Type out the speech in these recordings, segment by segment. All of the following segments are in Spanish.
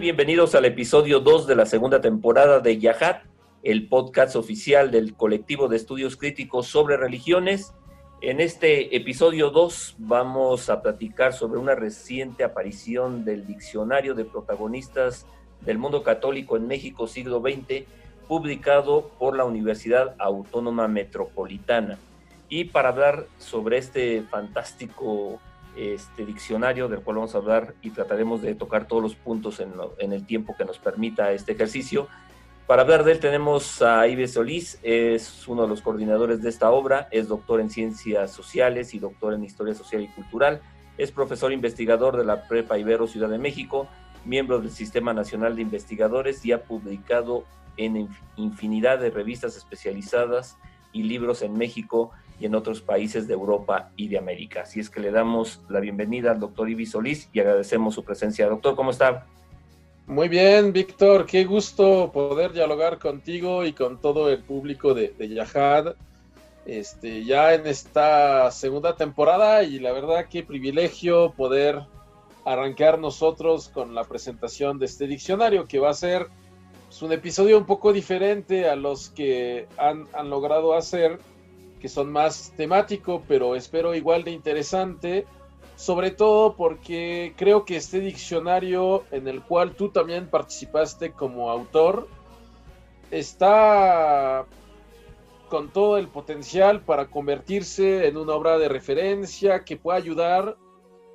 Bienvenidos al episodio 2 de la segunda temporada de Yahat, el podcast oficial del colectivo de estudios críticos sobre religiones. En este episodio 2 vamos a platicar sobre una reciente aparición del diccionario de protagonistas del mundo católico en México siglo XX, publicado por la Universidad Autónoma Metropolitana. Y para hablar sobre este fantástico este diccionario del cual vamos a hablar y trataremos de tocar todos los puntos en, el tiempo que nos permita este ejercicio. Para hablar de él tenemos a Ives Solís, es uno de los coordinadores de esta obra, es doctor en ciencias sociales y doctor en historia social y cultural, es profesor investigador de la Prepa Ibero Ciudad de México, miembro del Sistema Nacional de Investigadores y ha publicado en infinidad de revistas especializadas y libros en México y en otros países de Europa y de América. Así es que le damos la bienvenida al doctor Ibi Solís y agradecemos su presencia. Doctor, ¿cómo está? Muy bien, Víctor, qué gusto poder dialogar contigo y con todo el público de, de Yahad. Este, ya en esta segunda temporada y la verdad qué privilegio poder arrancar nosotros con la presentación de este diccionario que va a ser pues, un episodio un poco diferente a los que han, han logrado hacer que son más temático, pero espero igual de interesante, sobre todo porque creo que este diccionario en el cual tú también participaste como autor está con todo el potencial para convertirse en una obra de referencia que pueda ayudar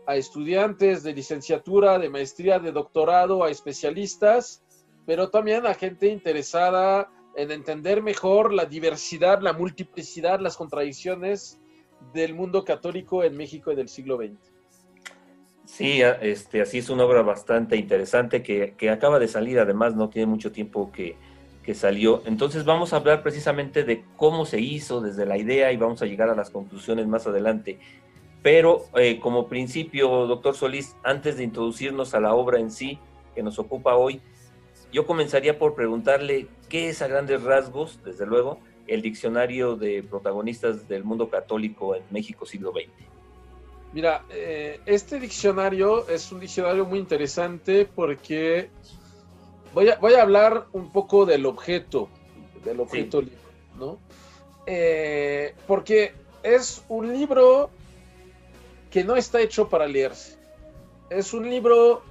a estudiantes de licenciatura, de maestría, de doctorado, a especialistas, pero también a gente interesada en entender mejor la diversidad, la multiplicidad, las contradicciones del mundo católico en México en el siglo XX. Sí, este, así es una obra bastante interesante que, acaba de salir, además no tiene mucho tiempo que, salió. Entonces vamos a hablar precisamente de cómo se hizo desde la idea y vamos a llegar a las conclusiones más adelante. Pero eh, como principio, doctor Solís, antes de introducirnos a la obra en sí que nos ocupa hoy, yo comenzaría por preguntarle qué es a grandes rasgos, desde luego, el diccionario de protagonistas del mundo católico en México siglo XX. Mira, eh, este diccionario es un diccionario muy interesante porque voy a, voy a hablar un poco del objeto, del objeto libro, ¿no? Eh, porque es un libro que no está hecho para leerse. Es un libro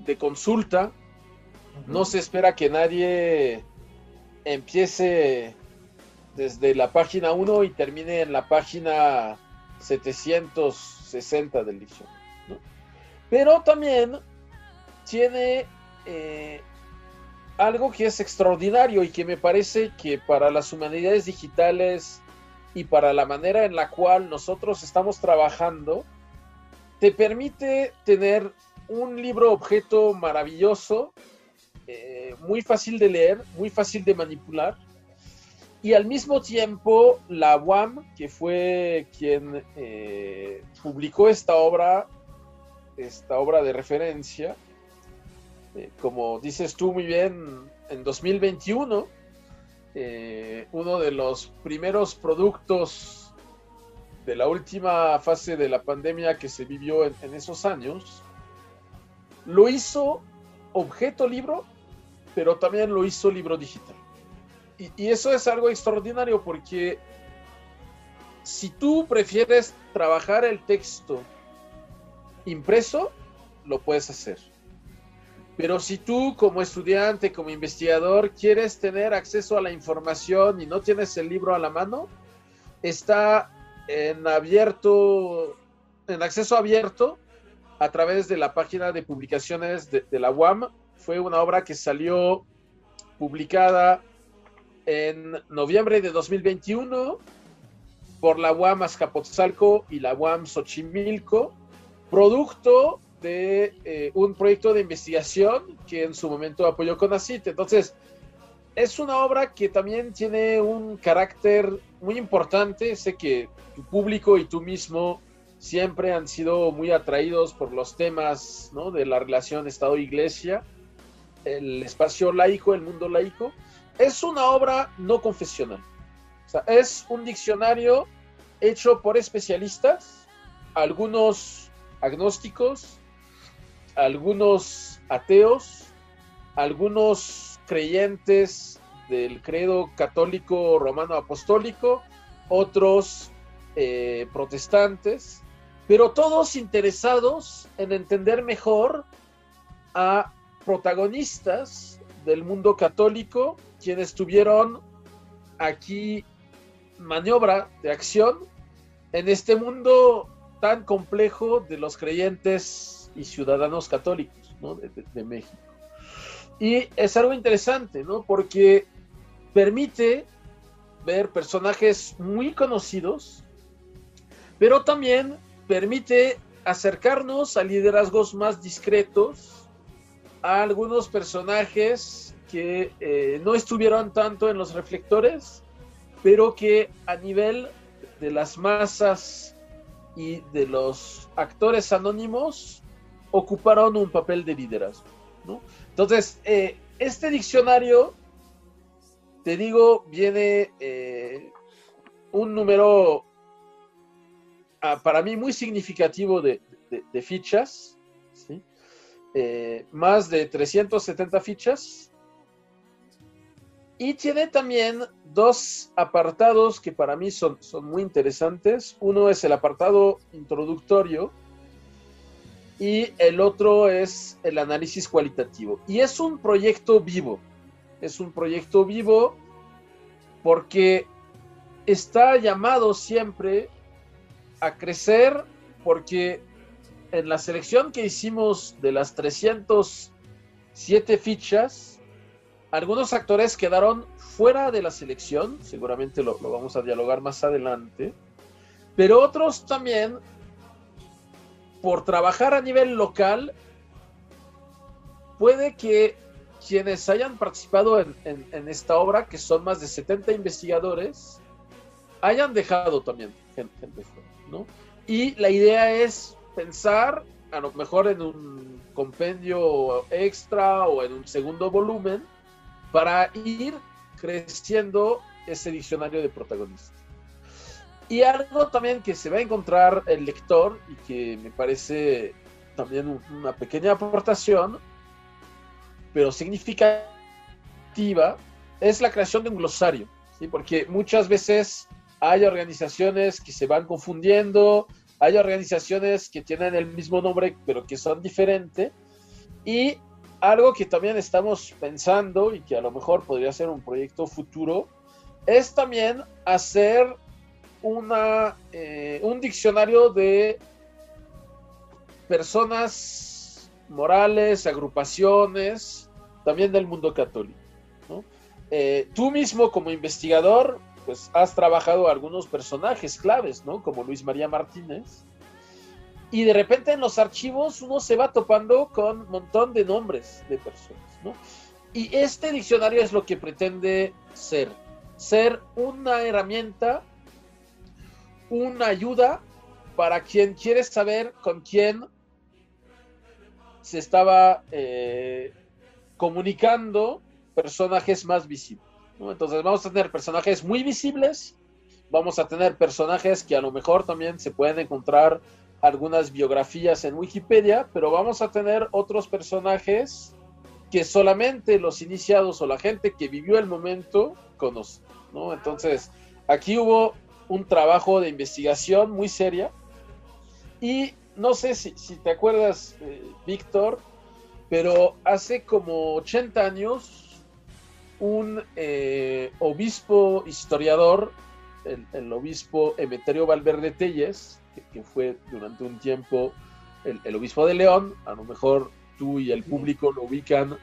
de consulta, no se espera que nadie empiece desde la página 1 y termine en la página 760 del diccionario. Pero también tiene eh, algo que es extraordinario y que me parece que para las humanidades digitales y para la manera en la cual nosotros estamos trabajando, te permite tener un libro objeto maravilloso eh, muy fácil de leer, muy fácil de manipular. Y al mismo tiempo, la UAM, que fue quien eh, publicó esta obra, esta obra de referencia, eh, como dices tú muy bien, en 2021, uno de los primeros productos de la última fase de la pandemia que se vivió en, en esos años, lo hizo objeto libro pero también lo hizo libro digital. Y, eso es algo extraordinario porque si tú prefieres trabajar el texto impreso, lo puedes hacer. Pero si tú como estudiante, como investigador, quieres tener acceso a la información y no tienes el libro a la mano, está en abierto, en acceso abierto a través de la página de publicaciones de, la UAM. Fue una obra que salió publicada en noviembre de 2021 por la UAM Azcapotzalco y la UAM Xochimilco, producto de eh, un proyecto de investigación que en su momento apoyó CONACIT. Entonces, es una obra que también tiene un carácter muy importante. Sé que tu público y tú mismo siempre han sido muy atraídos por los temas de la relación Estado-Iglesia, el espacio laico, el mundo laico. Es una obra no confesional. Es un diccionario hecho por especialistas, algunos agnósticos, algunos ateos, algunos creyentes del credo católico romano apostólico, otros eh, protestantes, pero todos interesados en entender mejor a protagonistas del mundo católico, quienes tuvieron aquí maniobra de acción en este mundo tan complejo de los creyentes y ciudadanos católicos de, México. Y es algo interesante, ¿no? Porque permite ver personajes muy conocidos, pero también permite acercarnos a liderazgos más discretos, a algunos personajes que eh, no estuvieron tanto en los reflectores, pero que a nivel de las masas y de los actores anónimos ocuparon un papel de liderazgo. Entonces, eh, este diccionario, te digo, viene eh, un número ah, para mí muy significativo de, fichas, eh, más de 370 fichas, y tiene también dos apartados que para mí son, son muy interesantes. Uno es el apartado introductorio y el otro es el análisis cualitativo. Y es un proyecto vivo. Es un proyecto vivo porque está llamado siempre a crecer porque en la selección que hicimos de las 307 fichas, algunos actores quedaron fuera de la selección, seguramente lo, vamos a dialogar más adelante, pero otros también, por trabajar a nivel local, puede que quienes hayan participado en, esta obra, que son más de 70 investigadores, hayan dejado también gente, fuera, ¿no? Y la idea es pensar a lo mejor en un compendio extra o en un segundo volumen para ir creciendo ese diccionario de protagonistas. Y algo también que se va a encontrar el lector y que me parece también una pequeña aportación, pero significativa, es la creación de un glosario, porque muchas veces hay organizaciones que se van confundiendo, hay organizaciones que tienen el mismo nombre pero que son diferentes, y algo que también estamos pensando y que a lo mejor podría ser un proyecto futuro es también hacer una, eh, un diccionario de personas morales, agrupaciones, también del mundo católico. Eh, tú mismo como investigador, pues has trabajado algunos personajes claves, ¿no? Como Luis María Martínez, y de repente en los archivos uno se va topando con un montón de nombres de personas, ¿no? Y este diccionario es lo que pretende ser, ser una herramienta, una ayuda para quien quiere saber con quién se estaba eh, comunicando personajes más visibles. Entonces vamos a tener personajes muy visibles, vamos a tener personajes que a lo mejor también se pueden encontrar algunas biografías en Wikipedia, pero vamos a tener otros personajes que solamente los iniciados o la gente que vivió el momento conoce, ¿no? Entonces, aquí hubo un trabajo de investigación muy seria y no sé si, te acuerdas, eh, Víctor, pero hace como 80 años un eh, obispo historiador, el, el obispo Emeterio Valverde Telles, que, fue durante un tiempo el, obispo de León, a lo mejor tú y el público lo ubican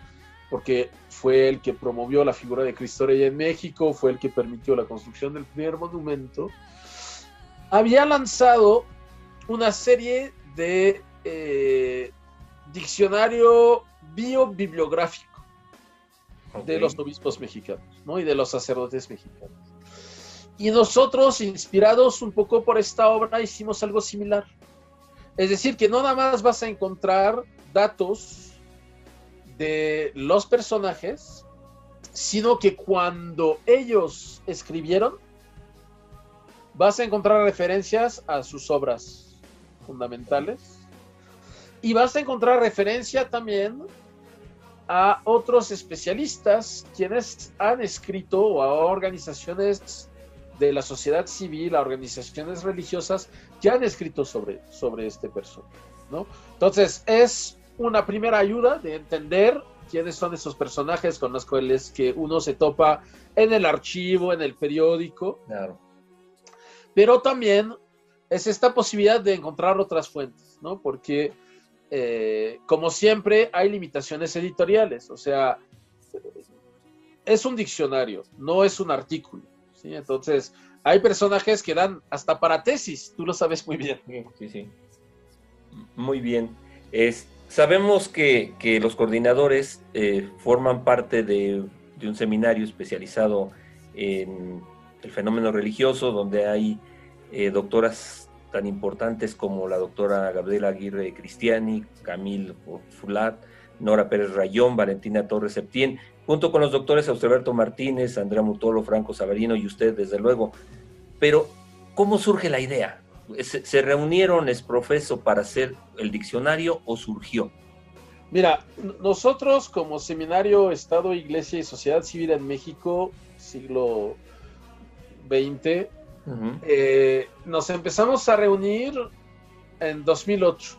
porque fue el que promovió la figura de Cristo Rey en México, fue el que permitió la construcción del primer monumento, había lanzado una serie de eh, diccionario biobibliográfico de los obispos mexicanos ¿no? y de los sacerdotes mexicanos. Y nosotros, inspirados un poco por esta obra, hicimos algo similar. Es decir, que no nada más vas a encontrar datos de los personajes, sino que cuando ellos escribieron, vas a encontrar referencias a sus obras fundamentales y vas a encontrar referencia también a otros especialistas quienes han escrito o a organizaciones de la sociedad civil, a organizaciones religiosas que han escrito sobre, sobre este personaje. ¿no? Entonces, es una primera ayuda de entender quiénes son esos personajes con los cuales que uno se topa en el archivo, en el periódico. Claro. Pero también es esta posibilidad de encontrar otras fuentes, ¿no? Porque, eh, como siempre, hay limitaciones editoriales. O sea, es un diccionario, no es un artículo. ¿sí? Entonces, hay personajes que dan hasta para tesis, tú lo sabes muy bien. Sí, sí. Muy bien. Sabemos que, los coordinadores eh, forman parte de, de, un seminario especializado en el fenómeno religioso, donde hay eh, doctoras tan importantes como la doctora Gabriela Aguirre Cristiani, Camil Fulat, Nora Pérez Rayón, Valentina Torres Septién, junto con los doctores Austerberto Martínez, Andrea Mutolo, Franco Sabarino y usted, desde luego. Pero, ¿cómo surge la idea? ¿Se, se reunieron, es profeso, para hacer el diccionario o surgió? Mira, nosotros como Seminario Estado, Iglesia y Sociedad Civil en México, siglo XX, eh, nos empezamos a reunir en 2008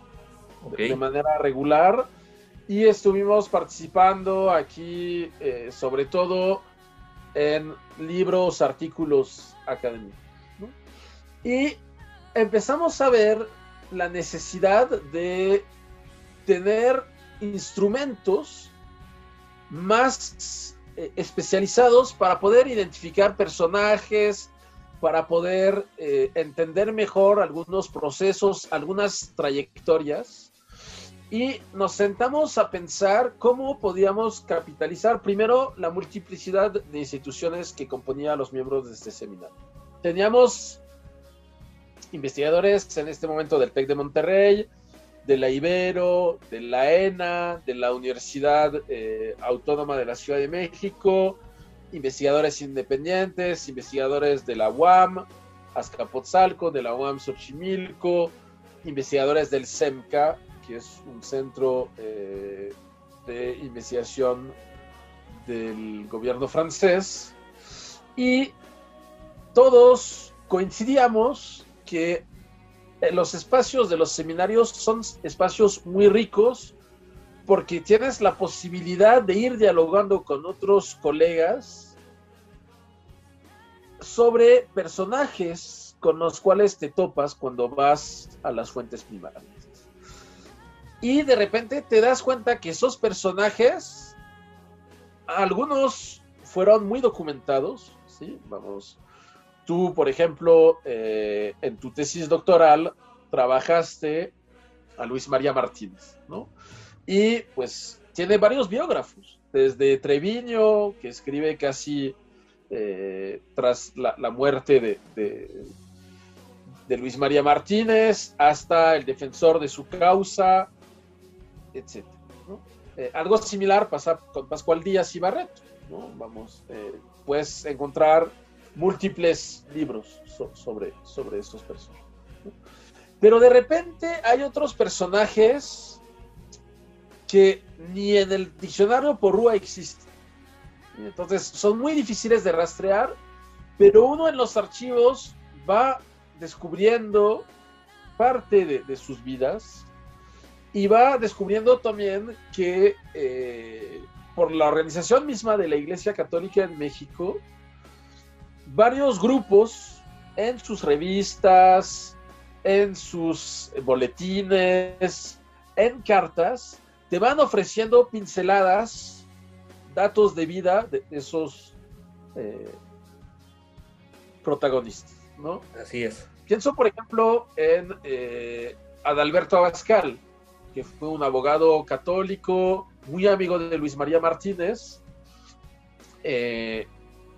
de manera regular y estuvimos participando aquí eh, sobre todo en libros, artículos académicos. Y empezamos a ver la necesidad de tener instrumentos más eh, especializados para poder identificar personajes, para poder eh, entender mejor algunos procesos, algunas trayectorias. Y nos sentamos a pensar cómo podíamos capitalizar primero la multiplicidad de instituciones que componía a los miembros de este seminario. Teníamos investigadores en este momento del TEC de Monterrey, de la Ibero, de la ENA, de la Universidad eh, Autónoma de la Ciudad de México, investigadores independientes, investigadores de la UAM, Azcapotzalco, de la UAM Xochimilco, investigadores del CEMCA, que es un centro eh, de investigación del gobierno francés, y todos coincidíamos que los espacios de los seminarios son espacios muy ricos porque tienes la posibilidad de ir dialogando con otros colegas sobre personajes con los cuales te topas cuando vas a las fuentes primarias. Y de repente te das cuenta que esos personajes, algunos fueron muy documentados, ¿sí? Vamos, Tú, por ejemplo, eh, en tu tesis doctoral trabajaste a Luis María Martínez, ¿no? Y pues tiene varios biógrafos, desde Treviño, que escribe casi eh, tras la, muerte de, Luis María Martínez, hasta el defensor de su causa, etc. Eh, algo similar pasa con Pascual Díaz y Barreto. Vamos, puedes encontrar múltiples libros sobre, sobre estos personajes. Pero de repente hay otros personajes que ni en el diccionario por Rúa existen. Entonces son muy difíciles de rastrear, pero uno en los archivos va descubriendo parte de, sus vidas y va descubriendo también que eh, por la organización misma de la Iglesia Católica en México, varios grupos en sus revistas, en sus boletines, en cartas, te van ofreciendo pinceladas, datos de vida de esos eh, protagonistas, ¿no? Así es. Pienso, por ejemplo, en eh, Adalberto Abascal, que fue un abogado católico, muy amigo de Luis María Martínez, eh,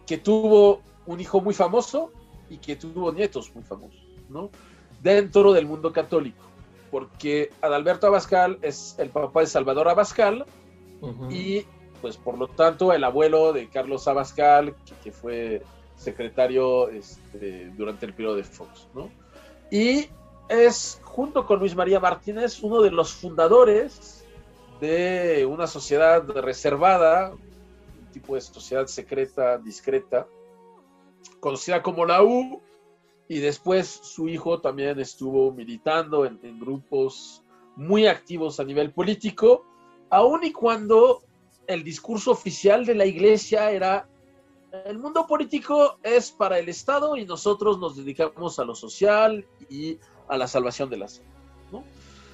que tuvo un hijo muy famoso y que tuvo nietos muy famosos, ¿no? Dentro del mundo católico, porque Adalberto Abascal es el papá de Salvador Abascal y, pues, por lo tanto, el abuelo de Carlos Abascal, que fue secretario este, durante el periodo de Fox, ¿no? Y es, junto con Luis María Martínez, uno de los fundadores de una sociedad reservada, un tipo de sociedad secreta, discreta, conocida como la U, y después su hijo también estuvo militando en, en grupos muy activos a nivel político, aun y cuando el discurso oficial de la iglesia era el mundo político es para el Estado y nosotros nos dedicamos a lo social y a la salvación de las. ¿no?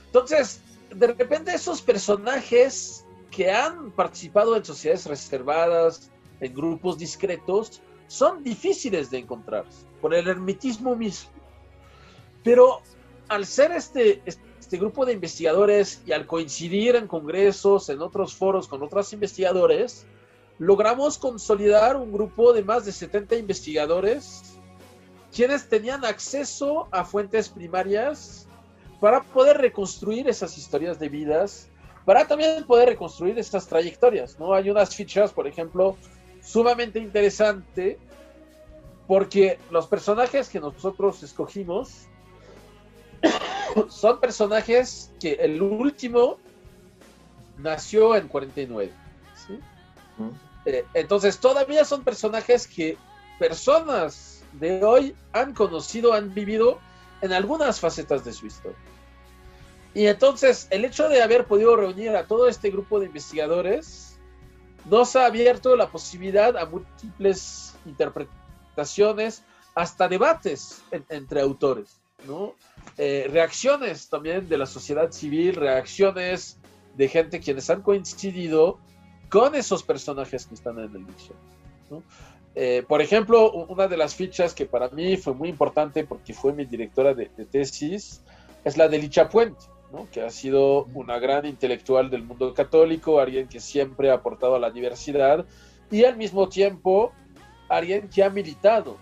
Entonces, de repente esos personajes que han participado en sociedades reservadas, en grupos discretos, son difíciles de encontrar por el hermetismo mismo. Pero al ser este grupo de investigadores y al coincidir en congresos, en otros foros con otros investigadores, logramos consolidar un grupo de más de 70 investigadores quienes tenían acceso a fuentes primarias para poder reconstruir esas historias de vidas, para también poder reconstruir estas trayectorias, ¿no? Hay unas fichas, por ejemplo, sumamente interesante porque los personajes que nosotros escogimos son personajes que el último nació en 49. ¿sí? Eh, entonces, todavía son personajes que personas de hoy han conocido, han vivido en algunas facetas de su historia. Y entonces, el hecho de haber podido reunir a todo este grupo de investigadores nos ha abierto la posibilidad a múltiples interpretaciones, hasta debates entre autores, ¿no? Eh, reacciones también de la sociedad civil, reacciones de gente quienes han coincidido con esos personajes que están en el diccionario. Eh, por ejemplo, una de las fichas que para mí fue muy importante porque fue mi directora de, tesis es la de Licha Puente, ¿no? que ha sido una gran intelectual del mundo católico, alguien que siempre ha aportado a la universidad y al mismo tiempo alguien que ha militado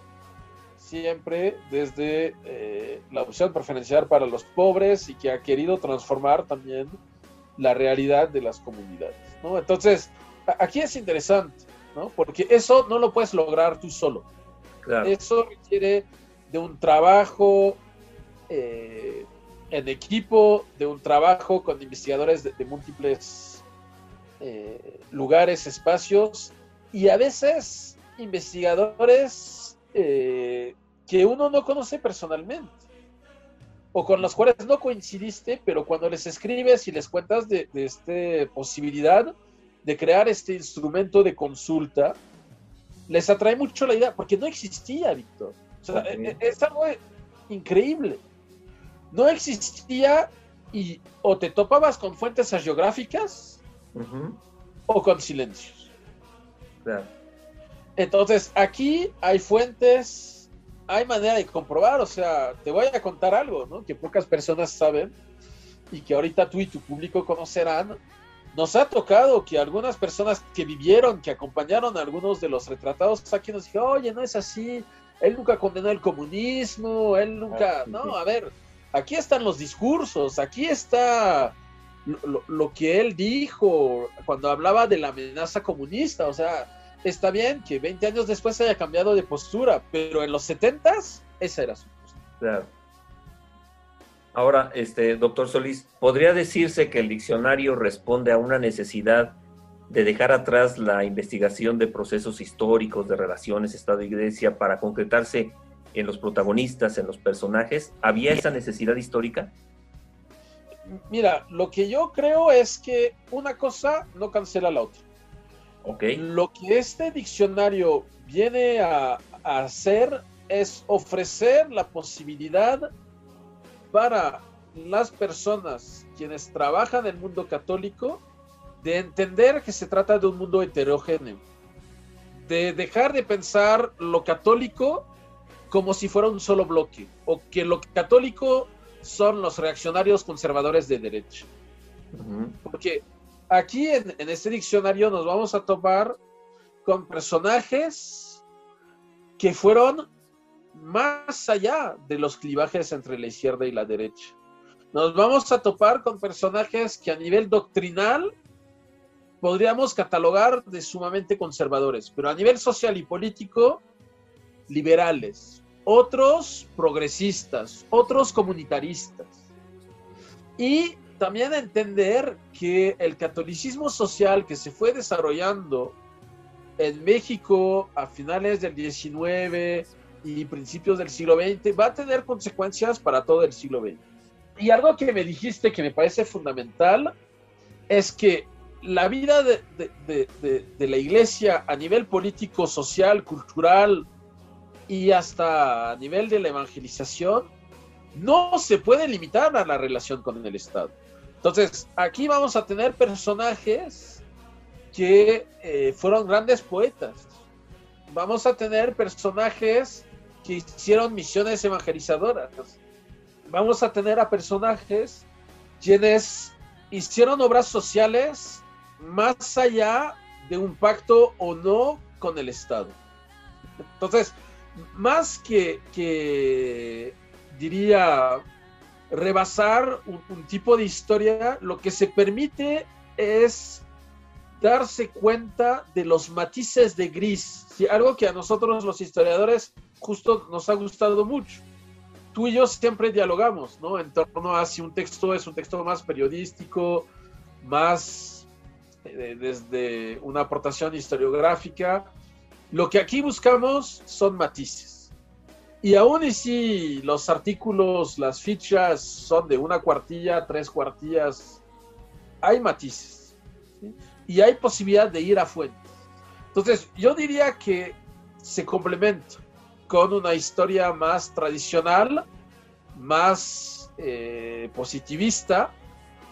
siempre desde eh, la opción preferencial para los pobres y que ha querido transformar también la realidad de las comunidades. ¿no? Entonces, aquí es interesante, ¿no? porque eso no lo puedes lograr tú solo. Eso requiere de un trabajo eh, en equipo, de un trabajo con investigadores de, múltiples eh, lugares, espacios, y a veces investigadores eh, que uno no conoce personalmente o con los cuales no coincidiste, pero cuando les escribes y les cuentas de, esta posibilidad de crear este instrumento de consulta, les atrae mucho la idea, porque no existía, Víctor. E, e, es algo increíble. No existía y o te topabas con fuentes geográficas o con silencios. Entonces, aquí hay fuentes hay manera de comprobar, o sea, te voy a contar algo, ¿no? Que pocas personas saben y que ahorita tú y tu público conocerán. Nos ha tocado que algunas personas que vivieron, que acompañaron a algunos de los retratados aquí nos dijeron, oye, no es así, él nunca condenó el comunismo, él nunca, ah, no, a ver, aquí están los discursos, aquí está lo, lo que él dijo cuando hablaba de la amenaza comunista, o sea, está bien que 20 años después haya cambiado de postura, pero en los 70 esa era su postura. Claro. Ahora, este, doctor Solís, ¿podría decirse que el diccionario responde a una necesidad de dejar atrás la investigación de procesos históricos, de relaciones Estado-Iglesia, para concretarse en los protagonistas, en los personajes? ¿Había esa necesidad histórica? Mira, lo que yo creo es que una cosa no cancela la otra. Lo que este diccionario viene a, hacer es ofrecer la posibilidad para las personas quienes trabajan en el mundo católico de entender que se trata de un mundo heterogéneo, de dejar de pensar lo católico como si fuera un solo bloque, o que lo católico son los reaccionarios conservadores de derecha. Porque aquí en, este diccionario nos vamos a topar con personajes que fueron más allá de los clivajes entre la izquierda y la derecha. Nos vamos a topar con personajes que a nivel doctrinal podríamos catalogar de sumamente conservadores, pero a nivel social y político, liberales, otros progresistas, otros comunitaristas. Y también entender que el catolicismo social que se fue desarrollando en México a finales del 19 y principios del siglo XX va a tener consecuencias para todo el siglo XX. Y algo que me dijiste que me parece fundamental es que la vida de, la iglesia a nivel político, social, cultural y hasta a nivel de la evangelización no se puede limitar a la relación con el Estado. Entonces, aquí vamos a tener personajes que eh, fueron grandes poetas. Vamos a tener personajes que hicieron misiones evangelizadoras. Vamos a tener a personajes quienes hicieron obras sociales más allá de un pacto o no con el Estado. Entonces, más que, que diría rebasar un, tipo de historia, lo que se permite es darse cuenta de los matices de gris, algo que a nosotros los historiadores justo nos ha gustado mucho. Tú y yo siempre dialogamos, ¿no? En torno a si un texto es un texto más periodístico, más eh, desde una aportación historiográfica. Lo que aquí buscamos son matices. Y aún y si los artículos, las fichas son de una cuartilla, tres cuartillas, hay matices. Y hay posibilidad de ir a fuente. Entonces, yo diría que se complementa con una historia más tradicional, más eh, positivista,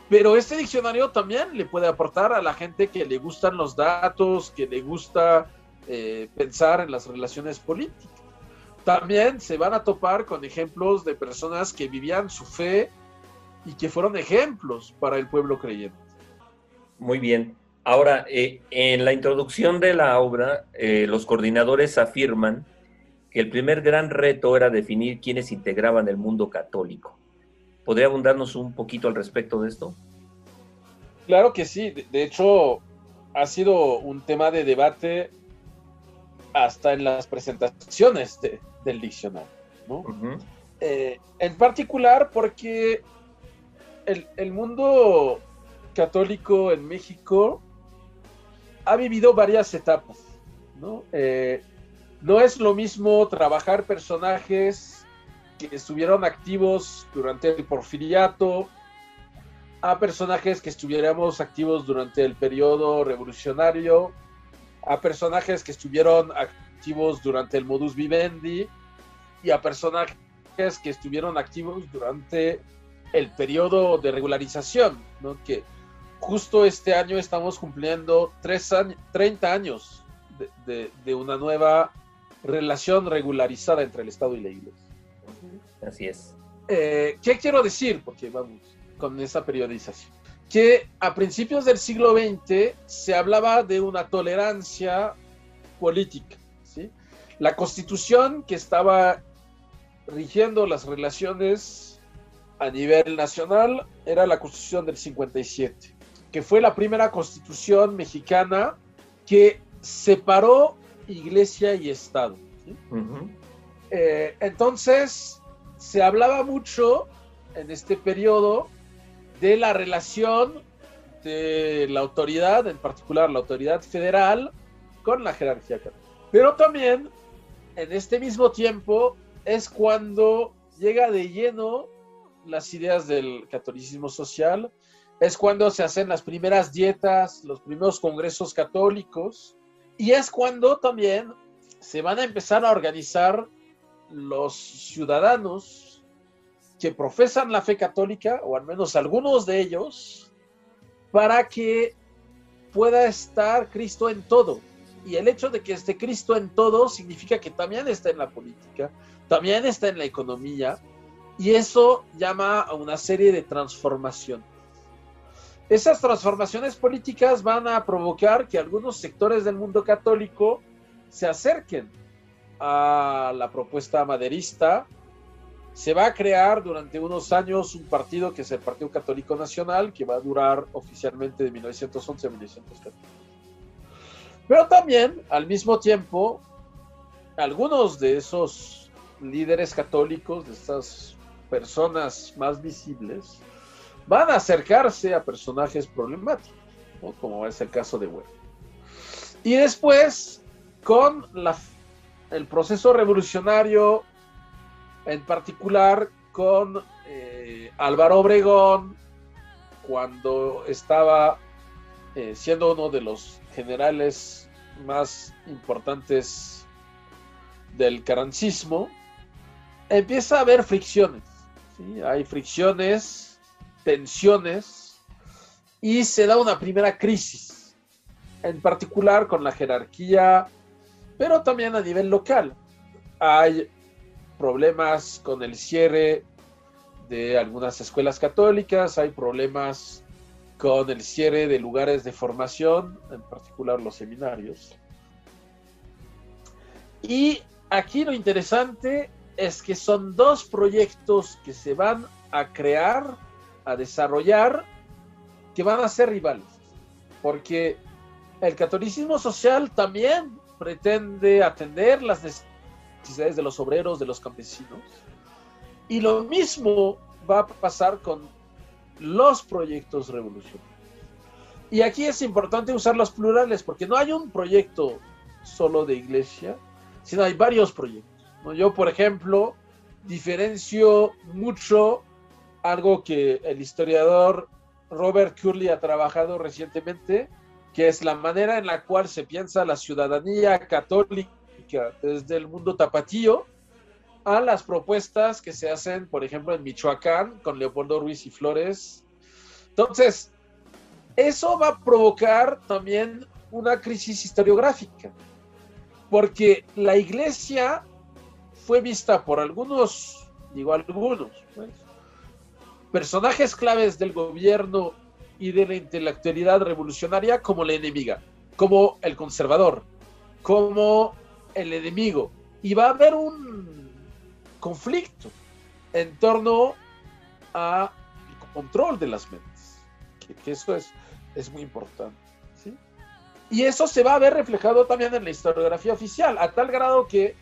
pero este diccionario también le puede aportar a la gente que le gustan los datos, que le gusta eh, pensar en las relaciones políticas. También se van a topar con ejemplos de personas que vivían su fe y que fueron ejemplos para el pueblo creyente. Muy bien. Ahora, eh, en la introducción de la obra, los coordinadores afirman que el primer gran reto era definir quiénes integraban el mundo católico. ¿Podría abundarnos un poquito al respecto de esto? Claro que sí. De hecho, ha sido un tema de debate hasta en las presentaciones del diccionario. Eh, en particular porque el, mundo católico en México ha vivido varias etapas. ¿no? Eh, no es lo mismo trabajar personajes que estuvieron activos durante el porfiriato a personajes que estuviéramos activos durante el periodo revolucionario, a personajes que estuvieron activos durante el modus vivendi y a personajes que estuvieron activos durante el periodo de regularización, ¿no? que justo este año estamos cumpliendo tres 30 años de una nueva relación regularizada entre el Estado y la Iglesia. Así es. Eh, ¿Qué quiero decir? Porque vamos con esa periodización. Que a principios del siglo XX se hablaba de una tolerancia política. La constitución que estaba rigiendo las relaciones a nivel nacional era la constitución del 57, que fue la primera constitución mexicana que separó iglesia y Estado. Eh, entonces, se hablaba mucho en este periodo de la relación de la autoridad, en particular la autoridad federal, con la jerarquía católica. Pero también, en este mismo tiempo, es cuando llega de lleno las ideas del catolicismo social, es cuando se hacen las primeras dietas, los primeros congresos católicos, y es cuando también se van a empezar a organizar los ciudadanos que profesan la fe católica, o al menos algunos de ellos, para que pueda estar Cristo en todo. Y el hecho de que esté Cristo en todo significa que también está en la política, también está en la economía, y eso llama a una serie de transformaciones. Esas transformaciones políticas van a provocar que algunos sectores del mundo católico se acerquen a la propuesta maderista. Se va a crear durante unos años un partido que es el Partido Católico Nacional, que va a durar oficialmente de 1911 a 1914. Pero también, al mismo tiempo, algunos de esos líderes católicos, de estas personas más visibles, van a acercarse a personajes problemáticos, como es el caso de Webb. Y después, con la, el proceso revolucionario, en particular con eh, Álvaro Obregón, cuando estaba eh, siendo uno de los generales más importantes del carancismo, empieza a haber fricciones. Hay fricciones, tensiones, y se da una primera crisis, en particular con la jerarquía, pero también a nivel local. Hay problemas con el cierre de algunas escuelas católicas, hay problemas con el cierre de lugares de formación, en particular los seminarios. Y aquí lo interesante es que son dos proyectos que se van a crear, a desarrollar, que van a ser rivales. Porque el catolicismo social también pretende atender las necesidades de los obreros, de los campesinos. Y lo mismo va a pasar con los proyectos revolucionarios. Y aquí es importante usar los plurales porque no hay un proyecto solo de iglesia, sino hay varios proyectos. Yo, por ejemplo, diferencio mucho algo que el historiador Robert Curley ha trabajado recientemente, que es la manera en la cual se piensa la ciudadanía católica desde el mundo tapatío a las propuestas que se hacen, por ejemplo, en Michoacán con Leopoldo Ruiz y Flores. Entonces, eso va a provocar también una crisis historiográfica, porque la iglesia fue vista por algunos, digo algunos, pues, personajes claves del gobierno y de la intelectualidad revolucionaria como la enemiga, como el conservador, como el enemigo. Y va a haber un conflicto en torno al control de las mentes, que, eso es, es muy importante. Y eso se va a ver reflejado también en la historiografía oficial, a tal grado que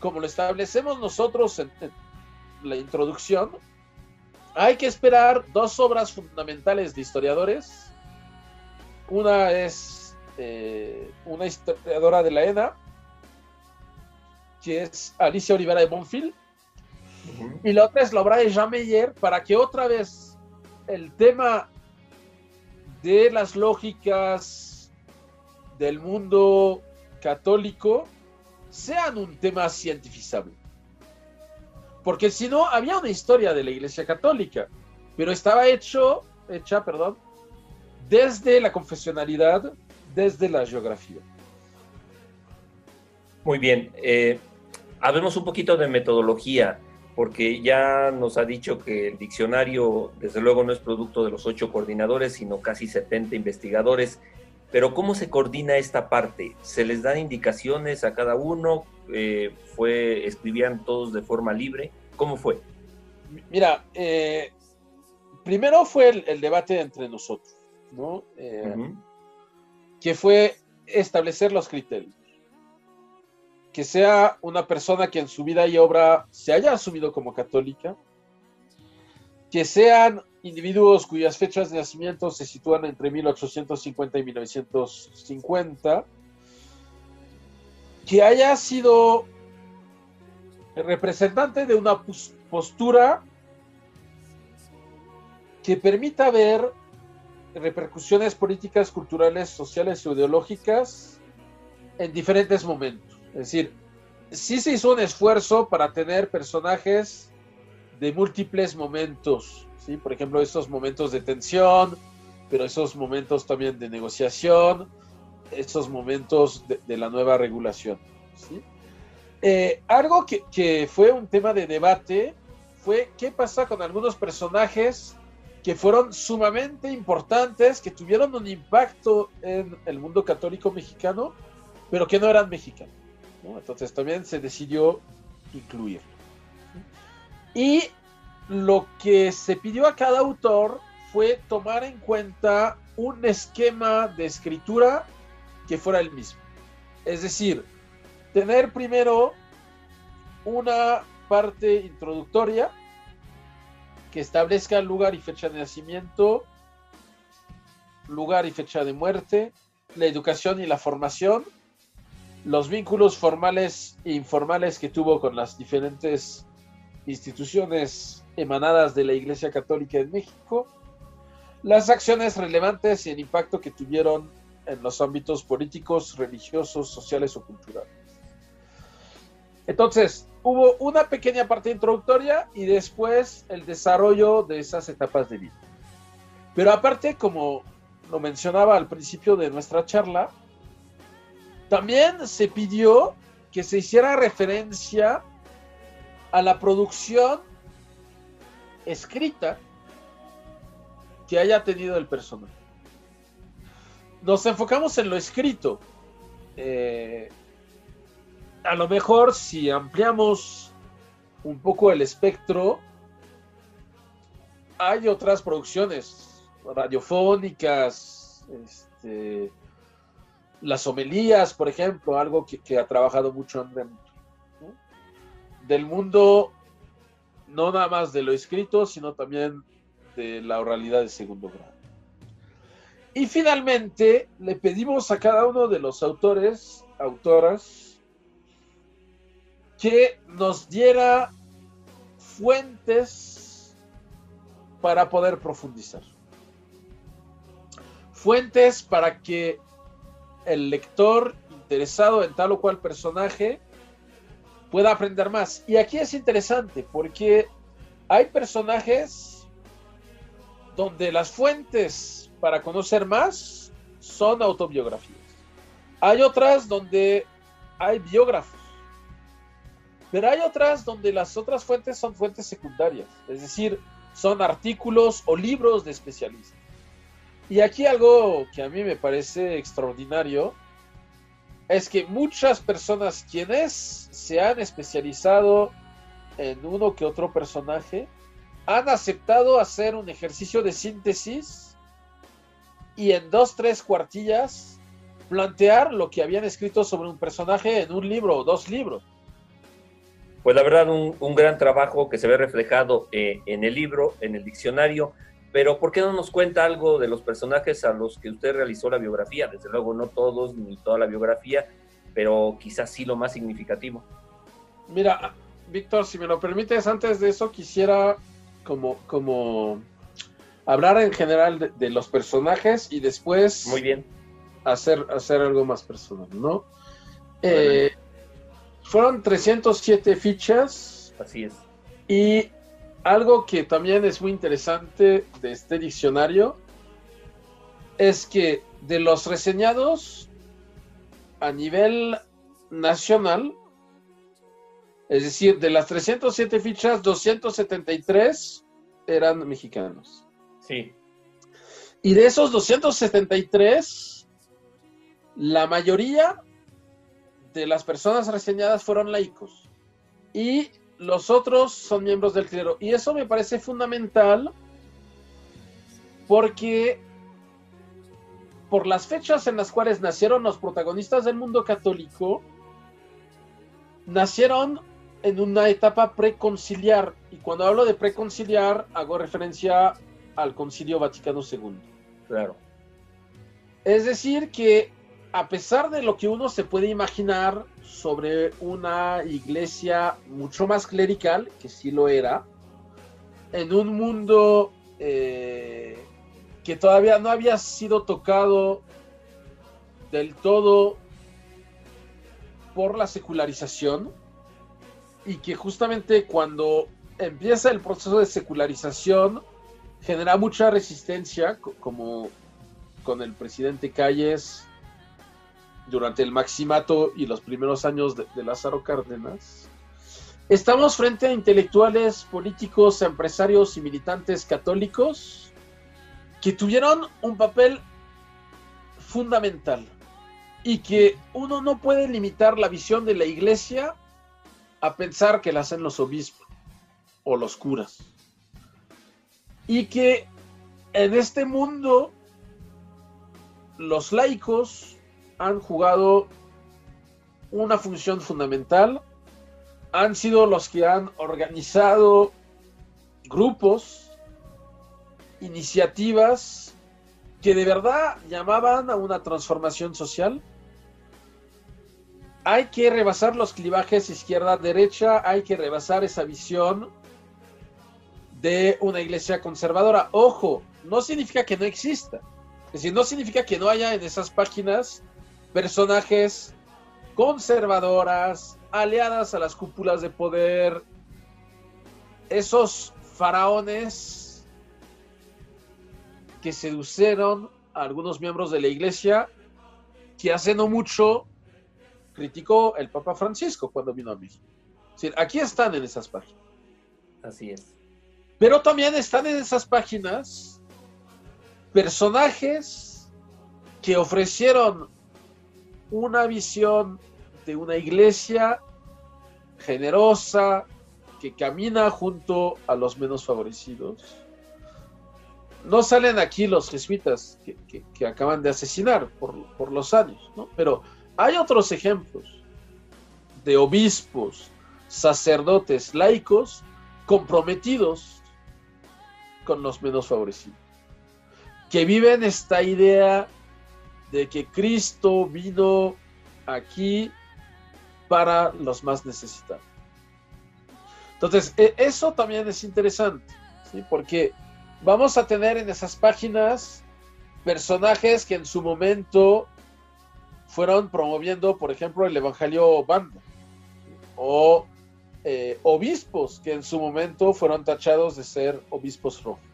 como lo establecemos nosotros en, la introducción, hay que esperar dos obras fundamentales de historiadores. Una es eh, una historiadora de la ENA, que es Alicia Olivera de Bonfil, y la otra es la obra de Jean Meyer, para que otra vez el tema de las lógicas del mundo católico sean un tema cientificable. Porque si no, había una historia de la Iglesia Católica, pero estaba hecho, hecha, perdón, desde la confesionalidad, desde la geografía. Muy bien. Eh, hablemos un poquito de metodología, porque ya nos ha dicho que el diccionario, desde luego, no es producto de los ocho coordinadores, sino casi 70 investigadores pero ¿cómo se coordina esta parte? ¿Se les dan indicaciones a cada uno? Eh, fue, ¿Escribían todos de forma libre? ¿Cómo fue? Mira, eh, primero fue el, debate entre nosotros, ¿no? Eh, que fue establecer los criterios. Que sea una persona que en su vida y obra se haya asumido como católica, que sean individuos cuyas fechas de nacimiento se sitúan entre 1850 y 1950, que haya sido representante de una postura que permita ver repercusiones políticas, culturales, sociales o ideológicas en diferentes momentos. Es decir, sí se hizo un esfuerzo para tener personajes de múltiples momentos, ¿sí? Por ejemplo, esos momentos de tensión, pero esos momentos también de negociación, esos momentos de, la nueva regulación. Eh, algo que, que fue un tema de debate fue qué pasa con algunos personajes que fueron sumamente importantes, que tuvieron un impacto en el mundo católico mexicano, pero que no eran mexicanos. Entonces también se decidió incluir. Y lo que se pidió a cada autor fue tomar en cuenta un esquema de escritura que fuera el mismo. Es decir, tener primero una parte introductoria que establezca lugar y fecha de nacimiento, lugar y fecha de muerte, la educación y la formación, los vínculos formales e informales que tuvo con las diferentes instituciones emanadas de la Iglesia Católica en México, las acciones relevantes y el impacto que tuvieron en los ámbitos políticos, religiosos, sociales o culturales. Entonces, hubo una pequeña parte introductoria y después el desarrollo de esas etapas de vida. Pero aparte, como lo mencionaba al principio de nuestra charla, también se pidió que se hiciera referencia a la producción escrita que haya tenido el personaje. Nos enfocamos en lo escrito. Eh, a lo mejor si ampliamos un poco el espectro, hay otras producciones radiofónicas, este, las homilías, por ejemplo, algo que, ha trabajado mucho André Del mundo, no nada más de lo escrito, sino también de la oralidad de segundo grado. Y finalmente le pedimos a cada uno de los autores, autoras, que nos diera fuentes para poder profundizar. Fuentes para que el lector interesado en tal o cual personaje pueda aprender más. Y aquí es interesante porque hay personajes donde las fuentes para conocer más son autobiografías. Hay otras donde hay biógrafos. Pero hay otras donde las otras fuentes son fuentes secundarias. Es decir, son artículos o libros de especialistas. Y aquí algo que a mí me parece extraordinario es que muchas personas quienes se han especializado en uno que otro personaje han aceptado hacer un ejercicio de síntesis y en dos, tres cuartillas plantear lo que habían escrito sobre un personaje en un libro o dos libros. Pues la verdad, un, gran trabajo que se ve reflejado eh, en el libro, en el diccionario, pero ¿por qué no nos cuenta algo de los personajes a los que usted realizó la biografía? Desde luego no todos ni toda la biografía, pero quizás sí lo más significativo. Mira, Víctor, si me lo permites, antes de eso quisiera como, como hablar en general de, los personajes y después Muy bien. Hacer, hacer algo más personal, ¿no? Eh, fueron 307 fichas. Así es. Y algo que también es muy interesante de este diccionario es que de los reseñados a nivel nacional, es decir, de las 307 fichas, 273 eran mexicanos. Sí. Y de esos 273, la mayoría de las personas reseñadas fueron laicos. Y los otros son miembros del clero. Y eso me parece fundamental porque por las fechas en las cuales nacieron los protagonistas del mundo católico, nacieron en una etapa preconciliar. Y cuando hablo de preconciliar, hago referencia al Concilio Vaticano II. Claro. Es decir, que a pesar de lo que uno se puede imaginar sobre una iglesia mucho más clerical, que sí lo era, en un mundo eh, que todavía no había sido tocado del todo por la secularización, y que justamente cuando empieza el proceso de secularización, genera mucha resistencia, como con el presidente Calles durante el maximato y los primeros años de, Lázaro Cárdenas. Estamos frente a intelectuales, políticos, empresarios y militantes católicos que tuvieron un papel fundamental y que uno no puede limitar la visión de la iglesia a pensar que la hacen los obispos o los curas. Y que en este mundo los laicos han jugado una función fundamental, han sido los que han organizado grupos, iniciativas que de verdad llamaban a una transformación social. Hay que rebasar los clivajes izquierda-derecha, hay que rebasar esa visión de una iglesia conservadora. Ojo, no significa que no exista. Es decir, no significa que no haya en esas páginas personajes conservadoras, aliadas a las cúpulas de poder, esos faraones que seducieron a algunos miembros de la iglesia que hace no mucho criticó el Papa Francisco cuando vino a México. aquí están en esas páginas. Así es. Pero también están en esas páginas personajes que ofrecieron una visión de una iglesia generosa que camina junto a los menos favorecidos. No salen aquí los jesuitas que, acaban de asesinar por, por los años, ¿no? pero hay otros ejemplos de obispos, sacerdotes, laicos comprometidos con los menos favorecidos. Que viven esta idea de que Cristo vino aquí para los más necesitados. Entonces, e, eso también es interesante, porque vamos a tener en esas páginas personajes que en su momento fueron promoviendo, por ejemplo, el Evangelio Banda, o eh, obispos que en su momento fueron tachados de ser obispos rojos.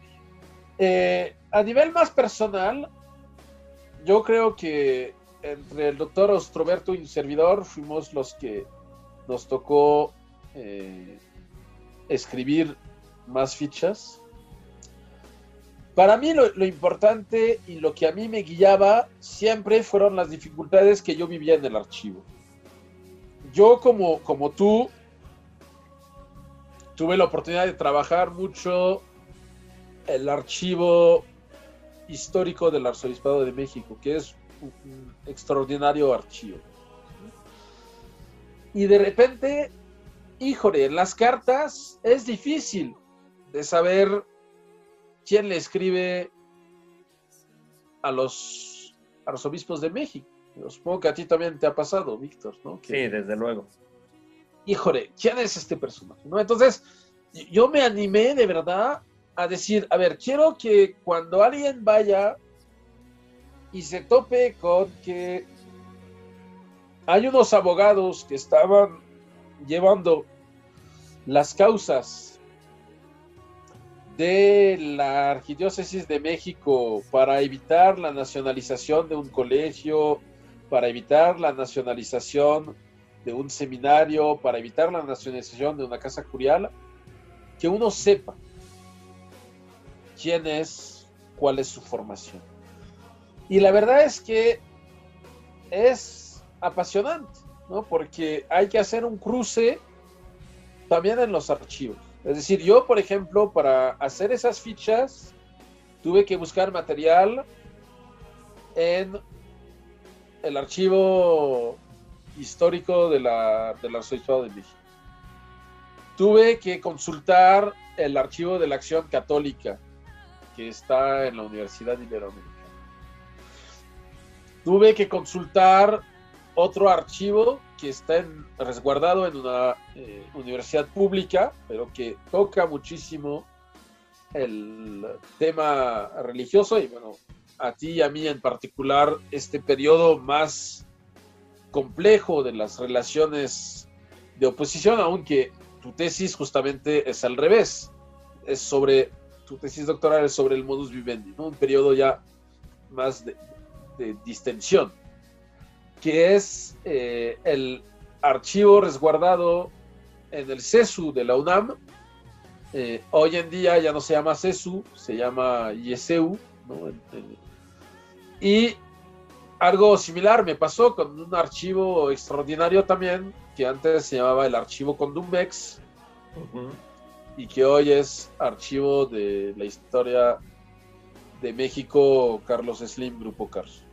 Eh, a nivel más personal, yo creo que entre el doctor Ostroberto y el servidor fuimos los que nos tocó eh, escribir más fichas. Para mí lo, lo, importante y lo que a mí me guiaba siempre fueron las dificultades que yo vivía en el archivo. Yo como, como tú tuve la oportunidad de trabajar mucho el archivo histórico del Arzobispado de México, que es un extraordinario archivo. Y de repente, híjole, en las cartas es difícil de saber quién le escribe a los arzobispos de México. Supongo que a ti también te ha pasado, Víctor, ¿no? sí, desde luego híjole, ¿quién es este personaje? ¿No? Entonces, yo me animé de verdad a decir, a ver, quiero que cuando alguien vaya y se tope con que hay unos abogados que estaban llevando las causas de la Arquidiócesis de México para evitar la nacionalización de un colegio, para evitar la nacionalización de un seminario para evitar la nacionalización de una casa curial, que uno sepa quién es, cuál es su formación. Y la verdad es que es apasionante, ¿no? Porque hay que hacer un cruce también en los archivos. Es decir, yo, por ejemplo, para hacer esas fichas, tuve que buscar material en el archivo histórico de la, del Arzobispado de México. Tuve que consultar el archivo de la Acción Católica que está en la Universidad Iberoamericana. Tuve que consultar otro archivo que está resguardado en una eh, universidad pública, pero que toca muchísimo el tema religioso y bueno, a ti y a mí en particular este periodo más complejo de las relaciones de oposición, aunque tu tesis justamente es al revés. Es sobre, tu tesis doctoral es sobre el modus vivendi, ¿no? Un periodo ya más de, distensión, que es eh, el archivo resguardado en el CESU de la UNAM. Eh, hoy en día ya no se llama CESU, se llama IESEU. Y algo similar me pasó con un archivo extraordinario también, que antes se llamaba el archivo Condumbex, y que hoy es archivo de la historia de México, Carlos Slim, Grupo Carlos.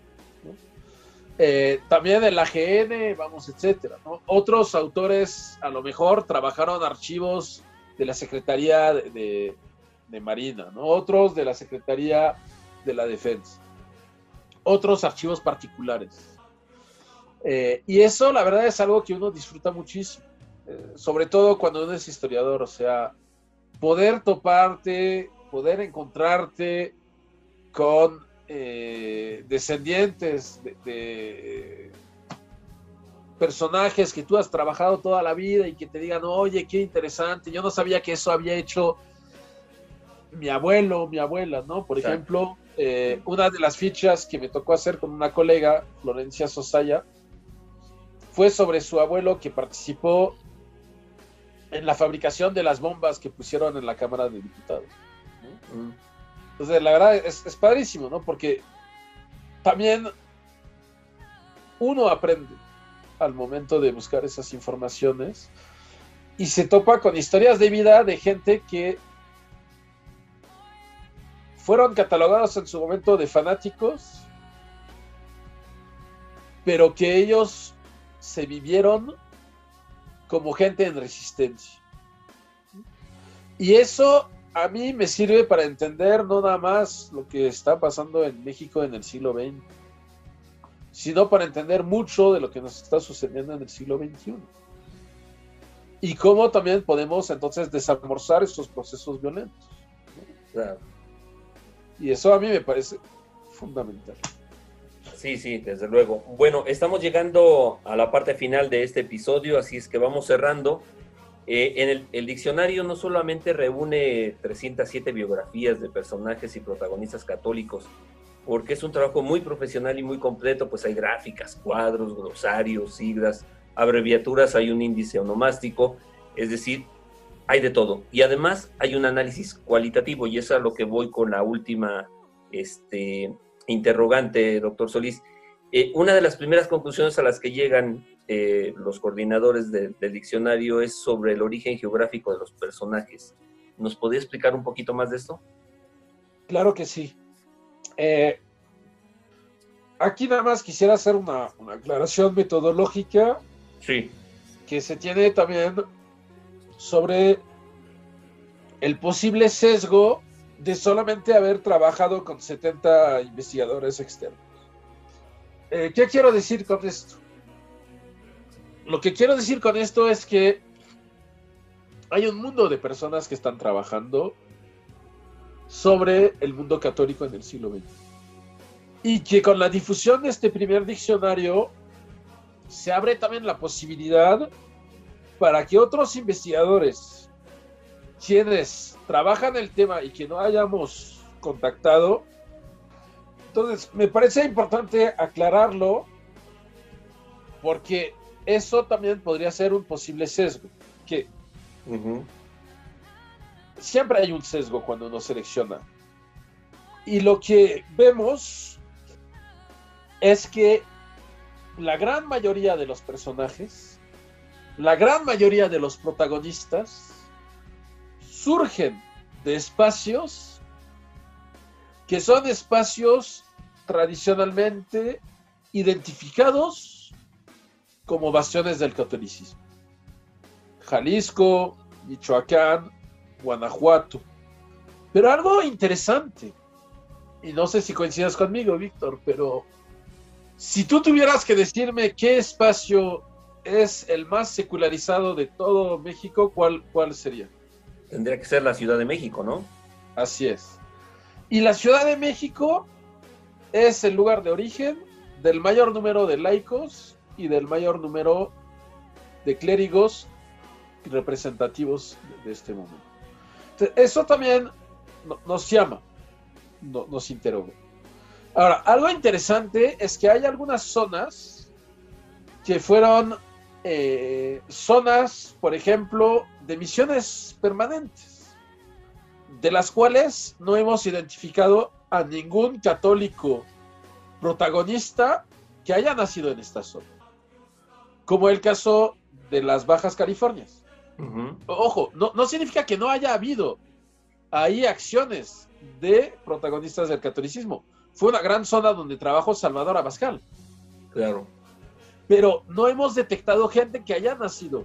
Eh, también el AGN, vamos, etcétera. Otros autores a lo mejor trabajaron archivos de la Secretaría de, Marina, otros de la Secretaría de la Defensa, otros archivos particulares. Eh, y eso, la verdad, es algo que uno disfruta muchísimo, eh, sobre todo cuando uno es historiador, o sea, poder toparte, poder encontrarte con eh, descendientes de, personajes que tú has trabajado toda la vida y que te digan, oye, qué interesante, yo no sabía que eso había hecho mi abuelo, mi abuela, ¿no? Por ejemplo, eh, una de las fichas que me tocó hacer con una colega, Florencia Sosaya, fue sobre su abuelo que participó en la fabricación de las bombas que pusieron en la Cámara de Diputados. Mm. Entonces, la verdad es, es padrísimo, ¿no? Porque también uno aprende al momento de buscar esas informaciones y se topa con historias de vida de gente que fueron catalogados en su momento de fanáticos, pero que ellos se vivieron como gente en resistencia. Y eso a mí me sirve para entender no nada más lo que está pasando en México en el siglo XX, sino para entender mucho de lo que nos está sucediendo en el siglo XXI. Y cómo también podemos entonces desamorzar estos procesos violentos. Y eso a mí me parece fundamental. Sí, sí, desde luego. Bueno, estamos llegando a la parte final de este episodio, así es que vamos cerrando. Eh, en el, diccionario no solamente reúne 307 biografías de personajes y protagonistas católicos, porque es un trabajo muy profesional y muy completo, pues hay gráficas, cuadros, glosarios, siglas, abreviaturas, hay un índice onomástico, es decir, hay de todo. Y además hay un análisis cualitativo, y es a lo que voy con la última este, interrogante, doctor Solís. Eh, una de las primeras conclusiones a las que llegan eh, los coordinadores del diccionario es sobre el origen geográfico de los personajes. ¿Nos podría explicar un poquito más de esto? Claro que sí. Eh, aquí nada más quisiera hacer una, aclaración metodológica. Sí. Que se tiene también sobre el posible sesgo de solamente haber trabajado con 70 investigadores externos. Eh, ¿Qué quiero decir con esto? lo que quiero decir con esto es que hay un mundo de personas que están trabajando sobre el mundo católico en el siglo XX. Y que con la difusión de este primer diccionario se abre también la posibilidad para que otros investigadores, quienes trabajan el tema y que no hayamos contactado, entonces me parece importante aclararlo porque eso también podría ser un posible sesgo, que siempre hay un sesgo cuando uno selecciona. Y lo que vemos es que la gran mayoría de los personajes, la gran mayoría de los protagonistas, surgen de espacios que son espacios tradicionalmente identificados como bastiones del catolicismo. Jalisco, Michoacán, Guanajuato. Pero algo interesante, y no sé si coincidas conmigo, Víctor, pero si tú tuvieras que decirme qué espacio es el más secularizado de todo México, ¿cuál, cuál sería? Tendría que ser la Ciudad de México, ¿no? Así es. Y la Ciudad de México es el lugar de origen del mayor número de laicos y del mayor número de clérigos representativos de este momento. eso también nos llama, nos interroga. Ahora, algo interesante es que hay algunas zonas que fueron eh, zonas, por ejemplo, de misiones permanentes, de las cuales no hemos identificado a ningún católico protagonista que haya nacido en esta zona, como el caso de las Bajas Californias. Ojo, no, no significa que no haya habido ahí acciones de protagonistas del catolicismo. Fue una gran zona donde trabajó Salvador Abascal. Claro. Pero no hemos detectado gente que haya nacido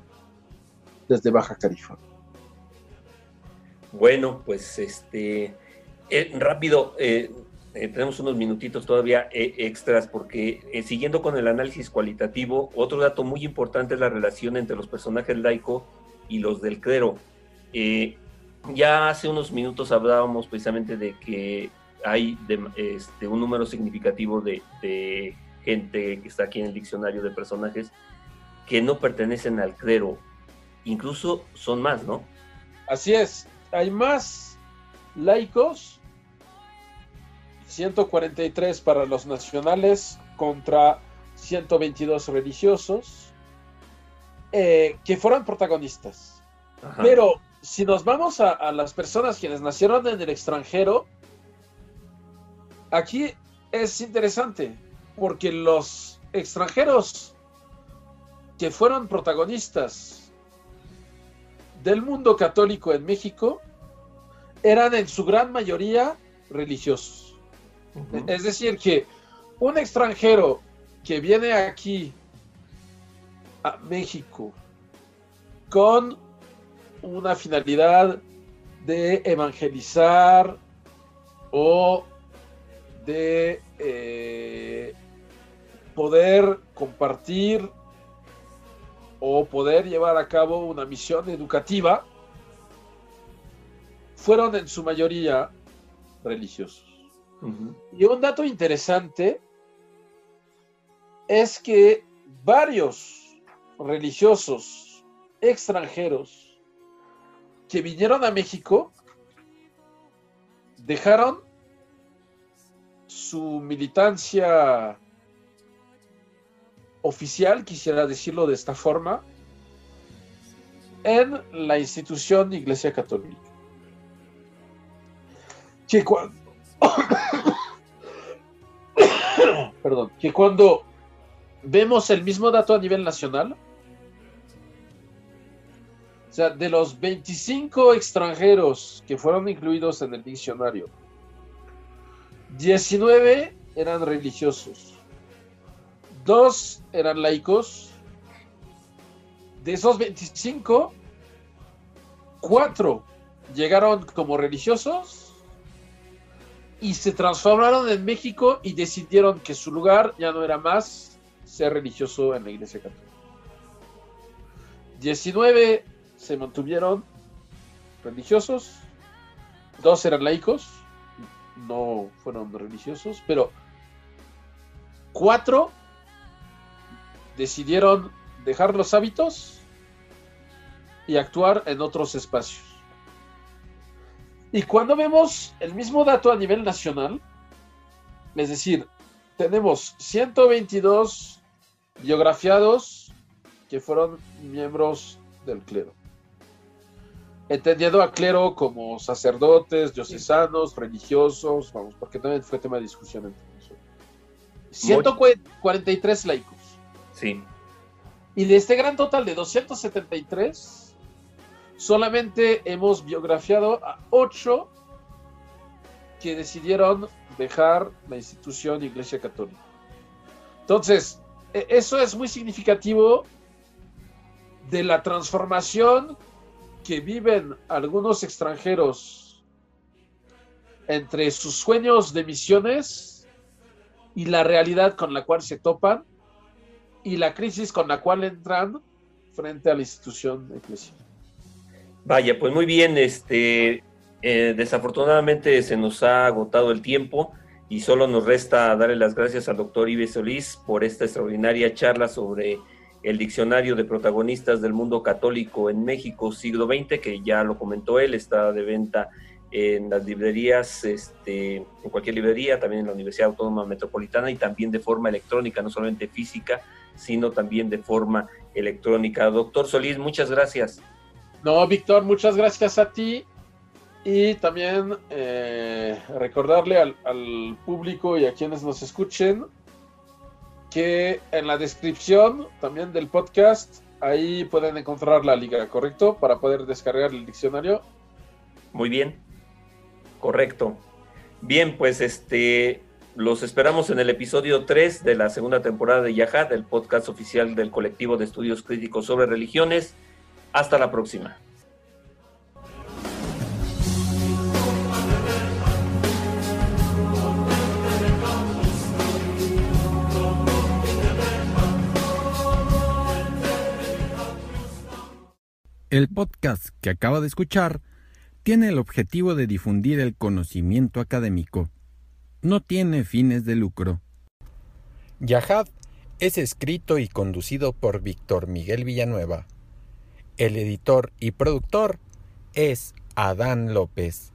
desde Baja California. Bueno, pues este, eh, rápido, eh, eh, tenemos unos minutitos todavía extras porque siguiendo con el análisis cualitativo, otro dato muy importante es la relación entre los personajes laico y los del clero. ya hace unos minutos hablábamos precisamente de que hay este, un número significativo de, de gente que está aquí en el diccionario de personajes que no pertenecen al clero. Incluso son más, ¿no? Así es. Hay más laicos, 143 para los nacionales contra 122 religiosos, eh, que fueron protagonistas. Pero si nos vamos a, a las personas quienes nacieron en el extranjero, aquí es interesante porque los extranjeros que fueron protagonistas del mundo católico en México eran en su gran mayoría religiosos. Es decir, que un extranjero que viene aquí a México con una finalidad de evangelizar o de eh, poder compartir o poder llevar a cabo una misión educativa, fueron en su mayoría religiosos. Y un dato interesante es que varios religiosos extranjeros que vinieron a México dejaron su militancia oficial, quisiera decirlo de esta forma, en la institución Iglesia Católica. Que cuando, perdón, que cuando vemos el mismo dato a nivel nacional, o sea, de los 25 extranjeros que fueron incluidos en el diccionario, 19 eran religiosos, dos eran laicos. De esos 25, cuatro llegaron como religiosos y se transformaron en México y decidieron que su lugar ya no era más ser religioso en la Iglesia Católica. 19 se mantuvieron religiosos, dos eran laicos, no fueron religiosos, pero cuatro decidieron dejar los hábitos y actuar en otros espacios. Y cuando vemos el mismo dato a nivel nacional, es decir, tenemos 122 biografiados que fueron miembros del clero entendiendo a clero como sacerdotes, diocesanos, religiosos, vamos, porque también fue tema de discusión entre nosotros. 143 laicos. Sí. Y de este gran total de 273, solamente hemos biografiado a 8 que decidieron dejar la institución Iglesia Católica. Entonces, e-, eso es muy significativo de la transformación que viven algunos extranjeros entre sus sueños de misiones y la realidad con la cual se topan y la crisis con la cual entran frente a la institución eclesial. Vaya, pues muy bien, este, eh, desafortunadamente se nos ha agotado el tiempo y solo nos resta darle las gracias al doctor Ives Solís por esta extraordinaria charla sobre el diccionario de protagonistas del mundo católico en México siglo XX, que ya lo comentó él, está de venta en las librerías, este, en cualquier librería, también en la Universidad Autónoma Metropolitana y también de forma electrónica, no solamente física, sino también de forma electrónica. Doctor Solís, muchas gracias. No, Víctor, muchas gracias a ti. Y también eh, recordarle al, al, público y a quienes nos escuchen que en la descripción también del podcast, ahí pueden encontrar la liga, ¿correcto? Para poder descargar el diccionario. Muy bien, correcto. Bien, pues este, los esperamos en el episodio 3 de la segunda temporada de Yahad, el podcast oficial del colectivo de estudios críticos sobre religiones. Hasta la próxima. El podcast que acaba de escuchar tiene el objetivo de difundir el conocimiento académico. No tiene fines de lucro. Yahad es escrito y conducido por Víctor Miguel Villanueva. El editor y productor es Adán López.